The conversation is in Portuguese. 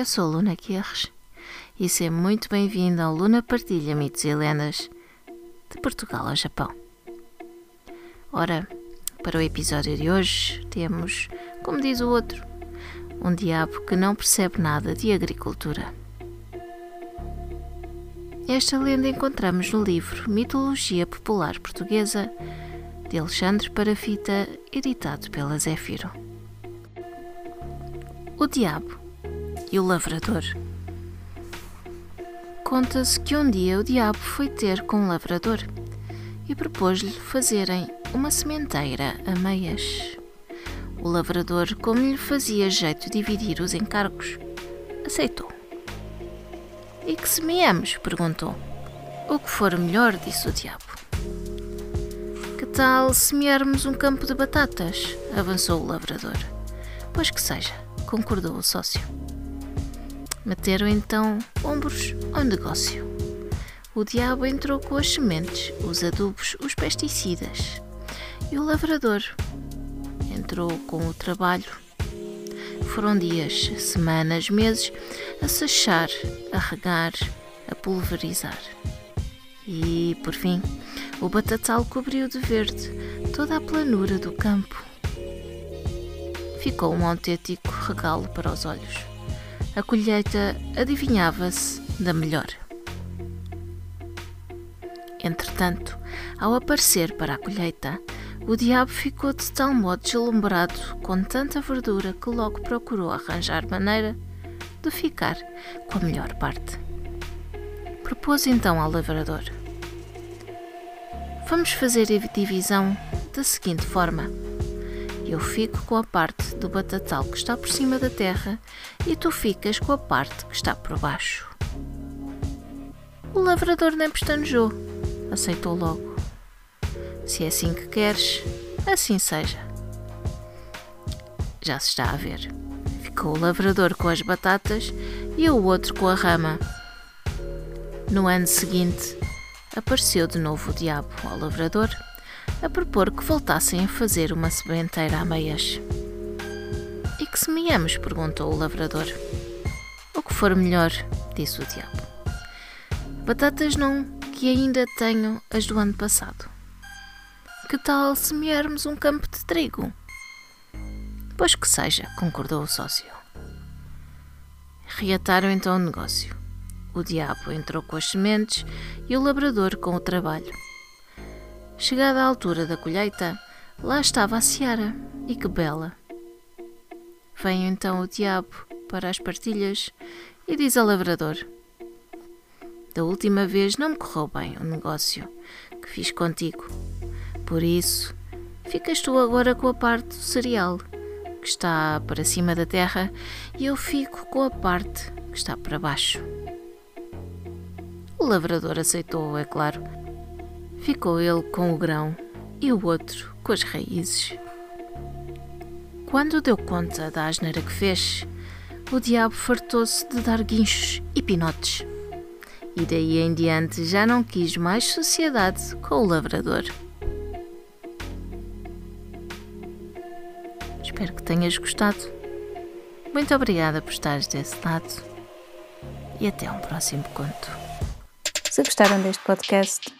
Eu sou Luna Guerres e seja muito bem-vindo ao Luna Partilha Mitos e Lendas de Portugal ao Japão. Ora, para o episódio de hoje temos, como diz o outro, um diabo que não percebe nada de agricultura. Esta lenda encontramos no livro Mitologia Popular Portuguesa de Alexandre Parafita, editado pela Zéfiro. O Diabo e o lavrador. Conta-se que um dia o diabo foi ter com um lavrador e propôs-lhe fazerem uma sementeira a meias. O lavrador, como lhe fazia jeito dividir os encargos, aceitou. E que semeamos? perguntou. O que for melhor, disse o diabo. Que tal semearmos um campo de batatas? avançou o lavrador. Pois que seja, concordou o sócio. Meteram então ombros ao negócio. O diabo entrou com as sementes, os adubos, os pesticidas. E o lavrador entrou com o trabalho. Foram dias, semanas, meses a sachar, a regar, a pulverizar. E, por fim, o batatal cobriu de verde toda a planura do campo. Ficou um autêntico regalo para os olhos a colheita adivinhava-se da melhor. Entretanto, ao aparecer para a colheita, o diabo ficou de tal modo deslumbrado com tanta verdura que logo procurou arranjar maneira de ficar com a melhor parte. Propôs então ao lavrador: Vamos fazer a divisão da seguinte forma eu fico com a parte do batatal que está por cima da terra e tu ficas com a parte que está por baixo. O lavrador nem pestanejou, aceitou logo. Se é assim que queres, assim seja. Já se está a ver. Ficou o lavrador com as batatas e o outro com a rama. No ano seguinte, apareceu de novo o diabo ao lavrador a propor que voltassem a fazer uma sementeira a meias. E que semeamos? perguntou o lavrador. O que for melhor, disse o diabo. Batatas não, que ainda tenho as do ano passado. Que tal semearmos um campo de trigo? Pois que seja, concordou o sócio. Reataram então o negócio. O diabo entrou com as sementes e o labrador com o trabalho. Chegada a altura da colheita, lá estava a seara, e que bela! Vem então o diabo para as partilhas e diz ao lavrador: Da última vez não me correu bem o negócio que fiz contigo. Por isso, ficas tu agora com a parte do cereal que está para cima da terra e eu fico com a parte que está para baixo. O lavrador aceitou, é claro, Ficou ele com o grão e o outro com as raízes. Quando deu conta da asneira que fez, o diabo fartou-se de dar guinchos e pinotes. E daí em diante já não quis mais sociedade com o lavrador. Espero que tenhas gostado. Muito obrigada por estares desse lado e até um próximo conto. Se gostaram deste podcast,